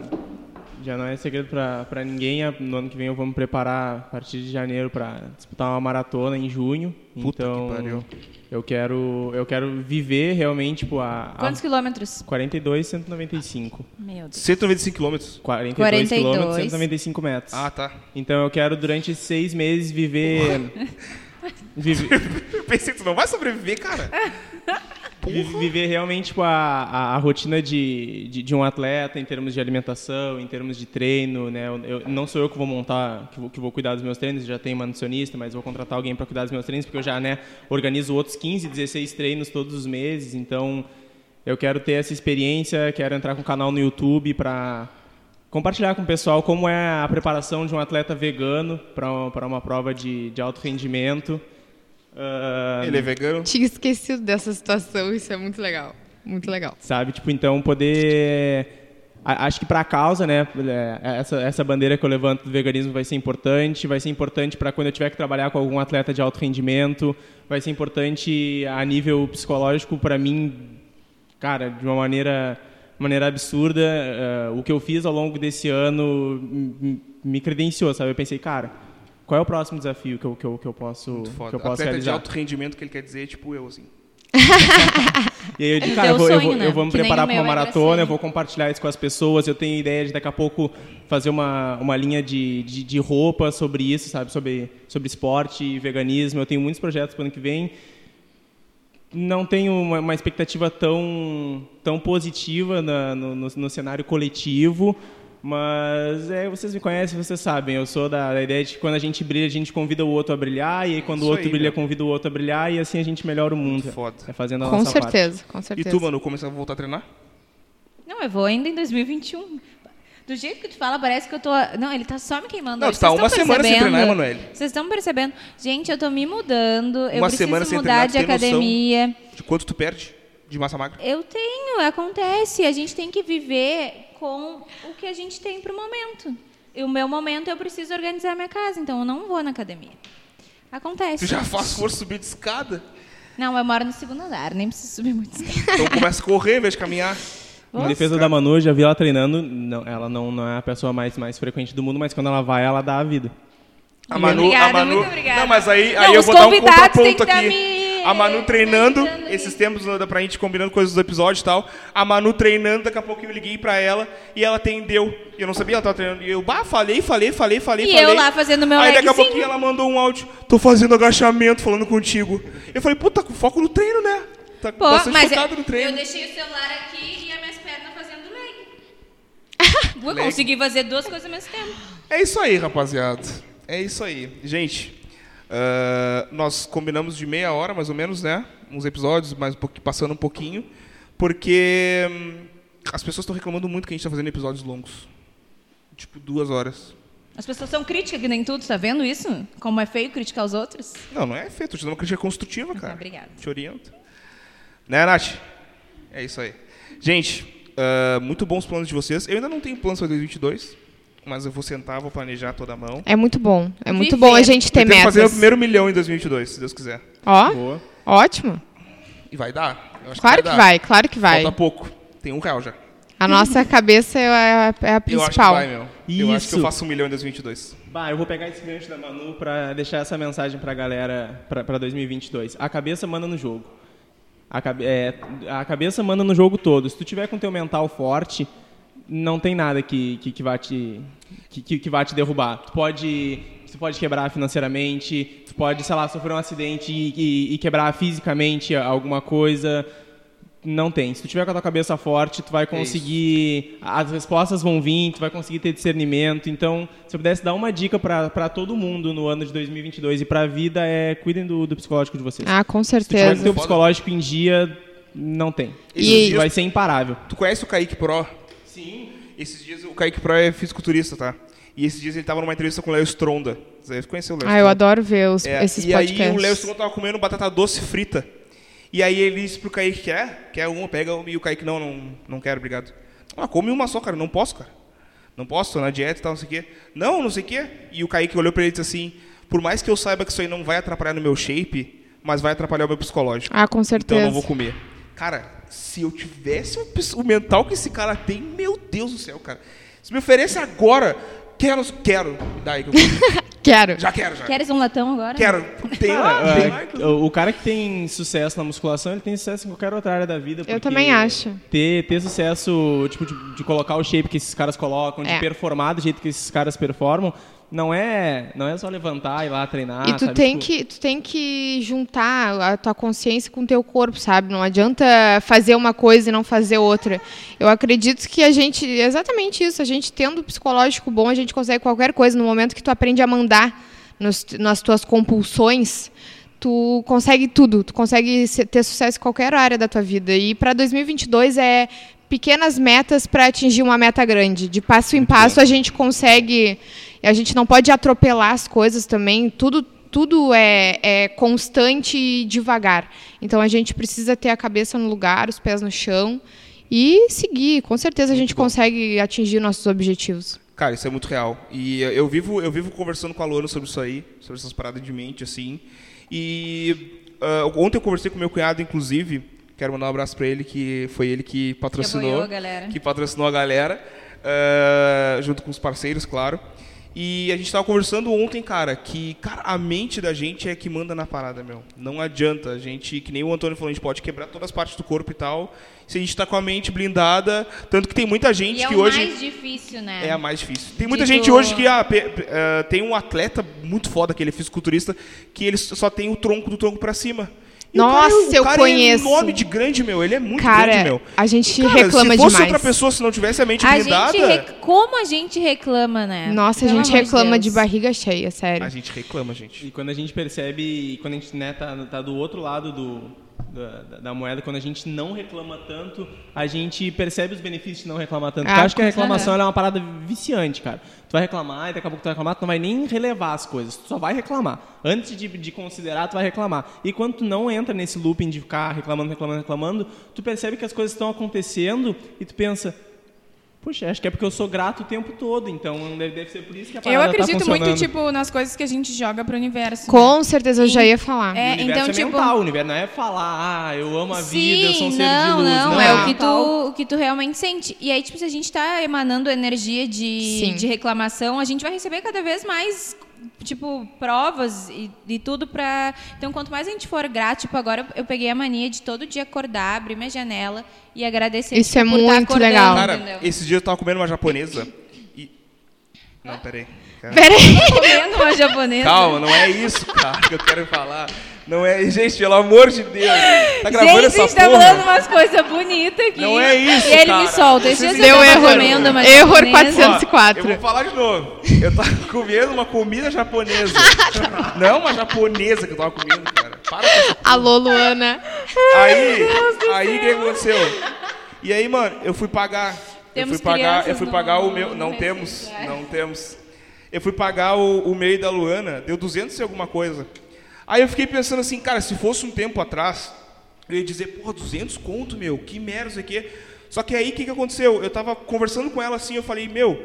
já não é segredo pra pra ninguém. a- No ano que vem eu vou me preparar a partir de janeiro para disputar uma maratona em junho. Puta que então, pariu. eu quero eu quero viver realmente tipo a, a Quantos quilômetros? 42 195. Meu Deus. 195 quilômetros. 42, 42. quilômetros, 195 metros. Ah, tá. Então eu quero durante seis meses viver viver, Eu pensei que tu não vai sobreviver, cara. vi- viver realmente tipo, a, a, a rotina de, de, de um atleta em termos de alimentação, em termos de treino, né? Eu, eu- não sou eu que vou montar, que vou, que vou cuidar dos meus treinos, já tenho uma nutricionista, mas vou contratar alguém para cuidar dos meus treinos, porque eu já né, organizo outros 15, 16 treinos todos os meses, então eu quero ter essa experiência, quero entrar com um canal no YouTube para compartilhar com o pessoal como é a preparação de um atleta vegano para uma prova de, de alto rendimento. Ah, Ele é vegano. Tinha esquecido dessa situação, isso é muito legal. Muito legal. sabe? Tipo, então poder a- acho que para a causa, né, é, essa, essa bandeira que eu levanto do veganismo vai ser importante, vai ser importante para quando eu tiver que trabalhar com algum atleta de alto rendimento, vai ser importante a nível psicológico para mim, cara, de uma maneira maneira absurda. eh, o que eu fiz ao longo desse ano m- me credenciou, sabe? Eu pensei, cara, qual é o próximo desafio que eu, que eu, que eu posso, que eu posso Atleta de realizar? alto rendimento que ele quer dizer, tipo eu, assim. E aí eu É digo, o cara, eu vou, eu sonho, vou, né? eu vou me Que preparar para uma era maratona, eu vou compartilhar isso com as pessoas. Eu tenho ideia de daqui a pouco fazer uma, uma linha de, de, de roupa sobre isso, sabe? Sobre, sobre esporte e veganismo. Eu tenho muitos projetos para o ano que vem. Não tenho uma, uma expectativa tão, tão positiva na- no, no, no cenário coletivo, mas é, vocês me conhecem, vocês sabem. Eu sou da, da ideia de que quando a gente brilha, a gente convida o outro a brilhar, e aí quando Isso o outro aí, brilha, meu. convida o outro a brilhar, e assim a gente melhora o mundo. foda. É fazendo a Com nossa parte. certeza, com E certeza. tu, mano, começar a voltar a treinar? Não, eu vou ainda em 2021. Do jeito que tu fala, parece que eu tô. Não, ele tá só me queimando. Não, hoje. tá Vocês uma semana sem percebendo? treinar, Emanuele. Vocês estão percebendo? Gente, eu tô me mudando. eu Uma preciso semana sem mudar treinar, de academia. De quanto tu perde de massa magra? Eu tenho, acontece. A gente tem que viver com o que a gente tem pro momento. E o meu momento eu preciso organizar minha casa, então eu não vou na academia. Acontece. Tu já faz força subir de escada? Não, eu moro no segundo andar, nem preciso subir muito. escada. Então começa a correr em vez de caminhar. Em defesa da Manu, eu já vi ela treinando. Não, ela não, não é a pessoa mais, mais frequente do mundo, mas quando ela vai, ela dá a vida. A Manu, obrigada, a Manu, muito obrigada. Não, mas aí, Não, aí eu vou dar um contraponto aqui. me- A Manu treinando, ajudando esses tempos pra gente combinando coisas do episódio e tal. A Manu treinando, daqui a pouco eu liguei pra ela e ela atendeu. Eu não sabia, ela tava treinando. E eu, bah, falei, falei, falei, falei, E falei. eu lá fazendo meu Aí daqui a pouquinho ela mandou um áudio. Tô fazendo agachamento, falando contigo. Eu falei, puta, com foco no treino, né? Tá Pô, bastante mas focado no treino. eu deixei o celular aqui e as minhas pernas fazendo leg. Vou conseguir fazer duas coisas ao mesmo tempo. É isso aí, rapaziada. É isso aí. Gente, ah, nós combinamos de meia hora, mais ou menos, né? Uns episódios, mas um passando um pouquinho. Porque hum, as pessoas estão reclamando muito que a gente está fazendo episódios longos. Tipo, duas horas. As pessoas são críticas que nem tudo, tá vendo isso? Como é feio criticar os outros? Não, não é feito. Tô te dando uma crítica construtiva, cara. obrigada. Te oriento. Né, Nath? É isso aí. Gente, ah, muito bons planos de vocês. Eu ainda não tenho planos para 2022, mas eu vou sentar, vou planejar toda a mão. É muito bom. É muito Viver. bom a gente ter Pretendo fazer o metas. primeiro milhão em 2022, se Deus quiser. Ó, Boa. ótimo. E vai dar. Eu acho Claro que dar. vai, claro que vai. Falta pouco. Tem um real já. A nossa cabeça é a, é a Eu acho que principal. vai, meu. Eu acho que eu Isso. faço um milhão em 2022. Bah, eu vou pegar esse gancho da Manu pra deixar essa mensagem pra galera pra, pra 2022. A cabeça manda no jogo. A, é, a cabeça manda no jogo todo. Se tu tiver com teu mental forte, não tem nada que, que, que vá te que, que vá te derrubar. Tu pode tu pode quebrar financeiramente, tu pode, sei lá, sofrer um acidente e, e- e quebrar fisicamente alguma coisa. Não tem. Se tu tiver com a tua cabeça forte, tu vai conseguir. As respostas vão vir, tu vai conseguir ter discernimento. Então, se eu pudesse dar uma dica pra pra todo mundo no ano de 2022 e pra vida, é cuidem do, do psicológico de vocês. Ah, com se tu tiver com certeza. teu psicológico em dia, não tem. E- Vai ser imparável. Tu conhece o Kaique Pro? Sim. Esses dias o Kaique Pro é fisiculturista, tá? E esses dias ele tava numa entrevista com o Léo Stronda. Você conheceu o Léo Ah, eu adoro ver os, É, esses e aí podcasts. o Léo Stronda tava comendo batata doce frita. E aí ele disse pro Kaique, quer? Quer uma, pega uma. E o Kaique, não, não, não quero, obrigado. Ah, come uma só, cara. Não posso, cara. Não posso, tô na dieta e tal, não sei o quê. Não, não sei o quê. E o Kaique olhou pra ele e disse assim, por mais que eu saiba que isso aí não vai atrapalhar no meu shape, mas vai atrapalhar o meu psicológico. Ah, com Então eu certeza. não vou comer. Cara, se eu tivesse o mental que esse cara tem, meu Deus do céu, cara. Se me oferece agora, quero, quero. Me dá aí que eu. Quero. Já quero, já. Queres um latão agora? Quero. Tem lá, Cara, tem o, cara que tem sucesso na musculação, ele tem sucesso em qualquer outra área da vida. Eu também acho. Ter, ter sucesso, tipo, de, de colocar o shape que esses caras colocam, de É. performar do jeito que esses caras performam, não é, não é só levantar e ir lá treinar. E tu sabe? tem, Tipo, que, tu tem que juntar a tua consciência com o teu corpo, sabe? Não adianta fazer uma coisa e não fazer outra. Eu acredito que a gente, exatamente isso, a gente tendo o psicológico bom, a gente consegue qualquer coisa. No momento que tu aprende a mandar nos- nas tuas compulsões, tu consegue tudo. Tu consegue se- ter sucesso em qualquer área da tua vida. E para 2022 é pequenas metas para atingir uma meta grande. De passo em passo a gente consegue. A gente não pode atropelar as coisas também. Tudo tudo é, é constante e devagar. Então a gente precisa ter a cabeça no lugar, os pés no chão e seguir. Com certeza a gente consegue atingir nossos objetivos. Cara, isso é muito real. E eu- vivo, eu vivo conversando com a Luana sobre isso aí, sobre essas paradas de mente, assim. E ah, ontem eu conversei com meu cunhado, inclusive. Quero mandar um abraço pra ele, que foi ele que patrocinou. apoiou a galera. que patrocinou a galera, ah, junto com os parceiros, claro. E a gente tava conversando ontem, cara, que cara, a mente da gente é que manda na parada, meu. Não adianta. A gente, que nem o Antônio falou, a gente pode quebrar todas as partes do corpo e tal. Se a gente tá com a mente blindada. Tanto que tem muita gente é que hoje. mais difícil, né? É a mais difícil. Tem muita De gente hoje que ah, pe- pe- ah, tem um atleta muito foda, que ele é fisiculturista, que ele só tem o tronco do tronco pra cima. O Nossa, cara, é- o eu cara conheço. É enorme de grande, meu. Ele é muito Cara, grande, meu. a gente Cara, reclama se fosse demais. outra pessoa, se não tivesse a mente A blindada, gente rec- Como a gente reclama, né? Nossa, a Pelo gente amor de reclama de Deus. barriga cheia, sério. a gente reclama, gente. E quando a gente percebe, quando a gente né, tá, tá do outro lado do, da, da- da moeda, quando a gente não reclama tanto, a gente percebe os benefícios de não reclamar tanto. Ah, eu acho que a reclamação é uma parada viciante, cara. Tu vai reclamar e daqui a pouco tu vai reclamar, tu não vai nem relevar as coisas, tu só vai reclamar. Antes de, de considerar, tu vai reclamar. E quando tu não entra nesse looping de ficar reclamando, reclamando, reclamando, tu percebe que as coisas estão acontecendo e tu pensa, puxa, acho que é porque eu sou grato o tempo todo, então deve, deve ser por isso que a parada Eu tá acredito muito, funcionando. tipo, nas coisas que a gente joga pro universo. né? Com certeza eu já ia falar. É, o universo então, é tipo. mental, o universo não é falar, ah, eu amo a Sim, vida, eu sou um ser não, de luz. não, é, é o que, tu, o que tu realmente sente. E aí, tipo, se a gente tá emanando energia de, Sim. de reclamação, a gente vai receber cada vez mais, tipo, provas e, e tudo pra... Então, quanto mais a gente for grato, tipo, agora eu peguei a mania de todo dia acordar, abrir minha janela e agradecer Isso tipo, é por tá muito legal. Cara, entendeu? esses dias eu tava comendo uma japonesa e... Não, peraí. Cara. Pera aí. Comendo uma japonesa. Calma, não é isso, cara, que eu quero falar. Não é... Gente, pelo amor de Deus. Tá gravando Gente, a essa gente tá porra? falando umas coisas bonitas aqui. Não é isso, E ele cara. me solta. Esses dias Vocês eu erro. comendo uma Erro japonesa. 404. Ó, eu vou falar de novo. Eu tava comendo uma comida japonesa. Não uma japonesa que eu tava comendo, cara. Para com essa Alô, Luana. Aí, aí o que aconteceu? E aí, mano, eu fui pagar. Temos eu fui pagar, eu fui no- pagar o meu. Não Recife, temos, é. não temos. Eu fui pagar o, o meio da Luana, deu 200 e alguma coisa. Aí eu fiquei pensando assim, cara, se fosse um tempo atrás, eu ia dizer, porra, 200 conto, meu, que merda isso aqui. Só que aí o que, que aconteceu? Eu tava conversando com ela assim, eu falei, meu,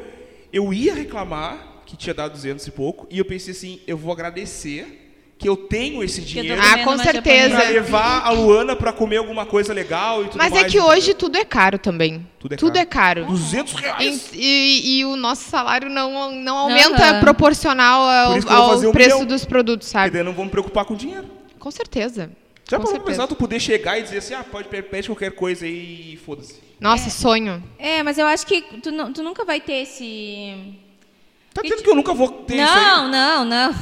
eu ia reclamar que tinha dado 200 e pouco, e eu pensei assim, eu vou agradecer que eu tenho esse dinheiro Ah, com certeza. pra levar a Luana pra comer alguma coisa legal e tudo Mas mais. é que hoje tudo é caro também. Tudo é Tudo caro. é caro. 200 E, reais. e- e o nosso salário não, não aumenta Aham. proporcional Por ao, ao um preço milhão. dos produtos, E sabe? daí não vamos me preocupar com dinheiro. Com certeza. Já Com pra pensar, tu poder chegar e dizer assim, ah, pode pe- pede qualquer coisa aí e foda-se. Nossa, sonho. É, mas eu acho que tu, tu nunca vai ter esse... Tá dizendo que eu nunca vou ter isso aí? Não, não, não.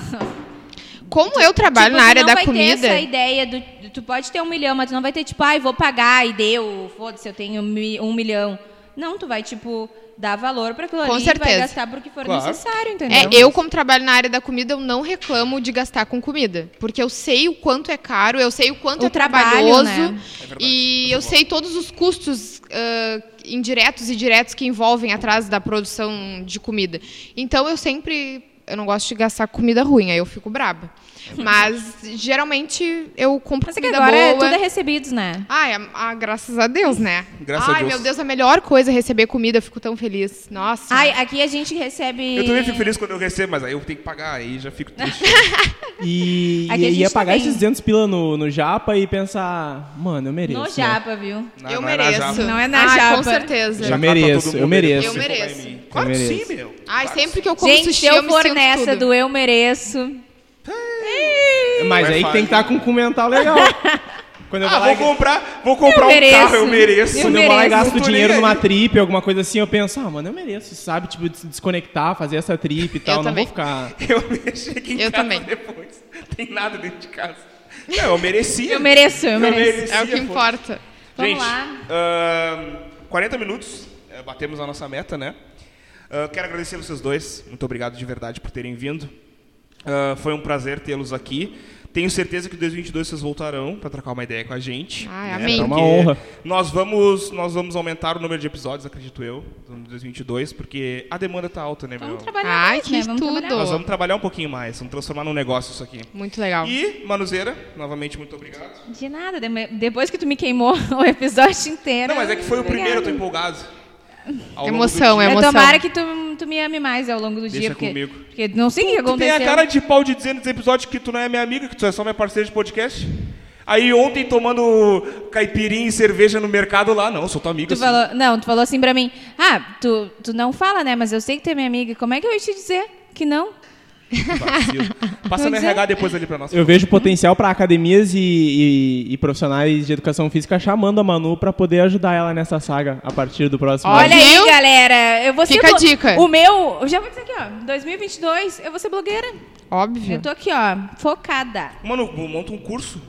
Como eu trabalho Tipo, na tu área não da vai comida. ter essa ideia do, tu pode ter um milhão, mas tu não vai ter tipo, ai, vou pagar e deu, foda-se, eu tenho um milhão. Não, tu vai tipo dar valor para aquilo Com ali, e vai certeza. gastar porque for Claro. necessário, entendeu? É, eu, como trabalho na área da comida, eu não reclamo de gastar com comida. Porque eu sei o quanto é caro, eu sei o quanto O é trabalho, trabalhoso. né? É e eu eu sei todos os custos ah, indiretos e diretos que envolvem atrás da produção de comida. Então eu sempre. Eu não gosto de gastar com comida ruim, aí eu fico braba. Mas geralmente eu compro Mas é que comida agora é, boa. tudo é recebidos, né? Ai, a- a- graças a Deus, né? Graças a Ai, Deus. meu Deus, a melhor coisa é receber comida, eu fico tão feliz. Nossa. Ai, aqui a gente recebe. Eu também fico feliz quando eu recebo, mas aí eu tenho que pagar, aí já fico triste. E, Aqui a e gente ia pagar também. esses 200 pila no, no Japa e pensar, mano, eu mereço. No né? Japa, viu? Não, eu não é mereço. Não é na Ai, Japa. Com certeza. Já mereço, eu mereço. Eu mereço. Claro que mereço. sim, meu. Ai, Claro sempre que eu como gente, sushi, se eu eu me for sinto nessa tudo. do eu mereço. Mas Vai aí fazer. tem que estar com um mental legal. Quando eu Ah, vou lá vou comprar, vou comprar Eu um mereço. carro, eu mereço. Eu Quando eu vou lá e mereço. gasto dinheiro numa trip, alguma coisa assim, eu penso, ah, mano, eu mereço, sabe? Tipo, des- desconectar, fazer essa trip e tal. não também. vou ficar. Eu me cheguei em Eu casa também. depois. Tem nada dentro de casa. Não, eu merecia. Eu mereço, eu mereço. merecia, É o que pô. importa. Vamos Gente, lá. ahn, 40 minutos, eh, batemos a nossa meta, né? Ah, quero agradecer vocês dois, muito obrigado de verdade por terem vindo. Ah, foi um prazer tê-los aqui. Tenho certeza que em 2022 vocês voltarão para trocar uma ideia com a gente. Ai, né? amém. É uma honra. Nós vamos, nós vamos aumentar o número de episódios, acredito eu, em 2022, porque a demanda tá alta, né, meu? Vamos trabalhar Ai, mais, que né? Vamos tudo. trabalhar. Nós vamos trabalhar um pouquinho mais, vamos transformar num negócio isso aqui. Muito legal. E, Manuzeira, novamente, muito obrigado. De nada, de- depois que tu me queimou o episódio inteiro. Não, mas é que foi o primeiro, eu tô obrigada. empolgado. Ao Emoção, é emoção. tomara que tu, tu me ame mais ao longo do Deixa dia, porque, comigo. porque não sei o que Tu tem aconteceu. a cara de pau de dizer nesse episódio que tu não é minha amiga, que tu é só minha parceira de podcast. Aí ontem tomando caipirinha e cerveja no mercado lá, não, sou tua amiga. Tu sim. falou, não, tu falou assim pra mim, ah, tu, tu não fala, né, mas eu sei que tu é minha amiga, como é que eu ia te dizer que não? Passa no dizer. RH depois ali pra nós. Eu vejo potencial para academias e, e- e profissionais de educação física chamando a Manu para poder ajudar ela nessa saga a partir do próximo Olha ano. Olha aí, Viu? galera, eu vou ser Fica a blo- dica. O meu, eu já vou dizer aqui, ó, 2022, eu vou ser blogueira. Óbvio. Eu tô aqui, ó, focada. Mano, monta um curso.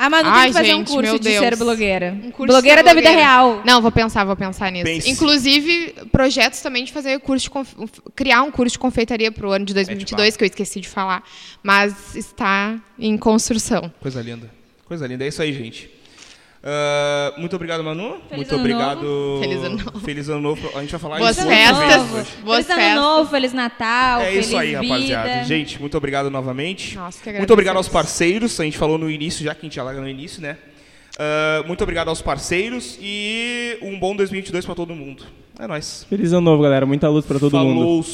A Manu Ai, tem que fazer um gente, curso meu de Deus. ser blogueira. Um curso blogueira da vida blogueira. real. Não, vou pensar, vou pensar nisso. Pense. Inclusive, projetos também de fazer curso de conf- criar um curso de confeitaria pro ano de 2022, que eu esqueci de falar, mas está em construção. Coisa linda. Coisa linda. É isso aí, gente. Ah, muito obrigado, Manu. muito ano obrigado. Feliz ano novo. Feliz ano novo. A gente vai falar Boas isso muitas festas. Boas feliz ano festas. novo, feliz Natal, É feliz isso aí, vida. rapaziada. Gente, muito obrigado novamente. Nossa, que muito obrigado aos parceiros. A gente falou no início, já que a gente já larga no início, né? Ah, muito obrigado aos parceiros e um bom 2022 pra todo mundo. É nóis. Feliz ano novo, galera. Muita luz para todo mundo. Falou.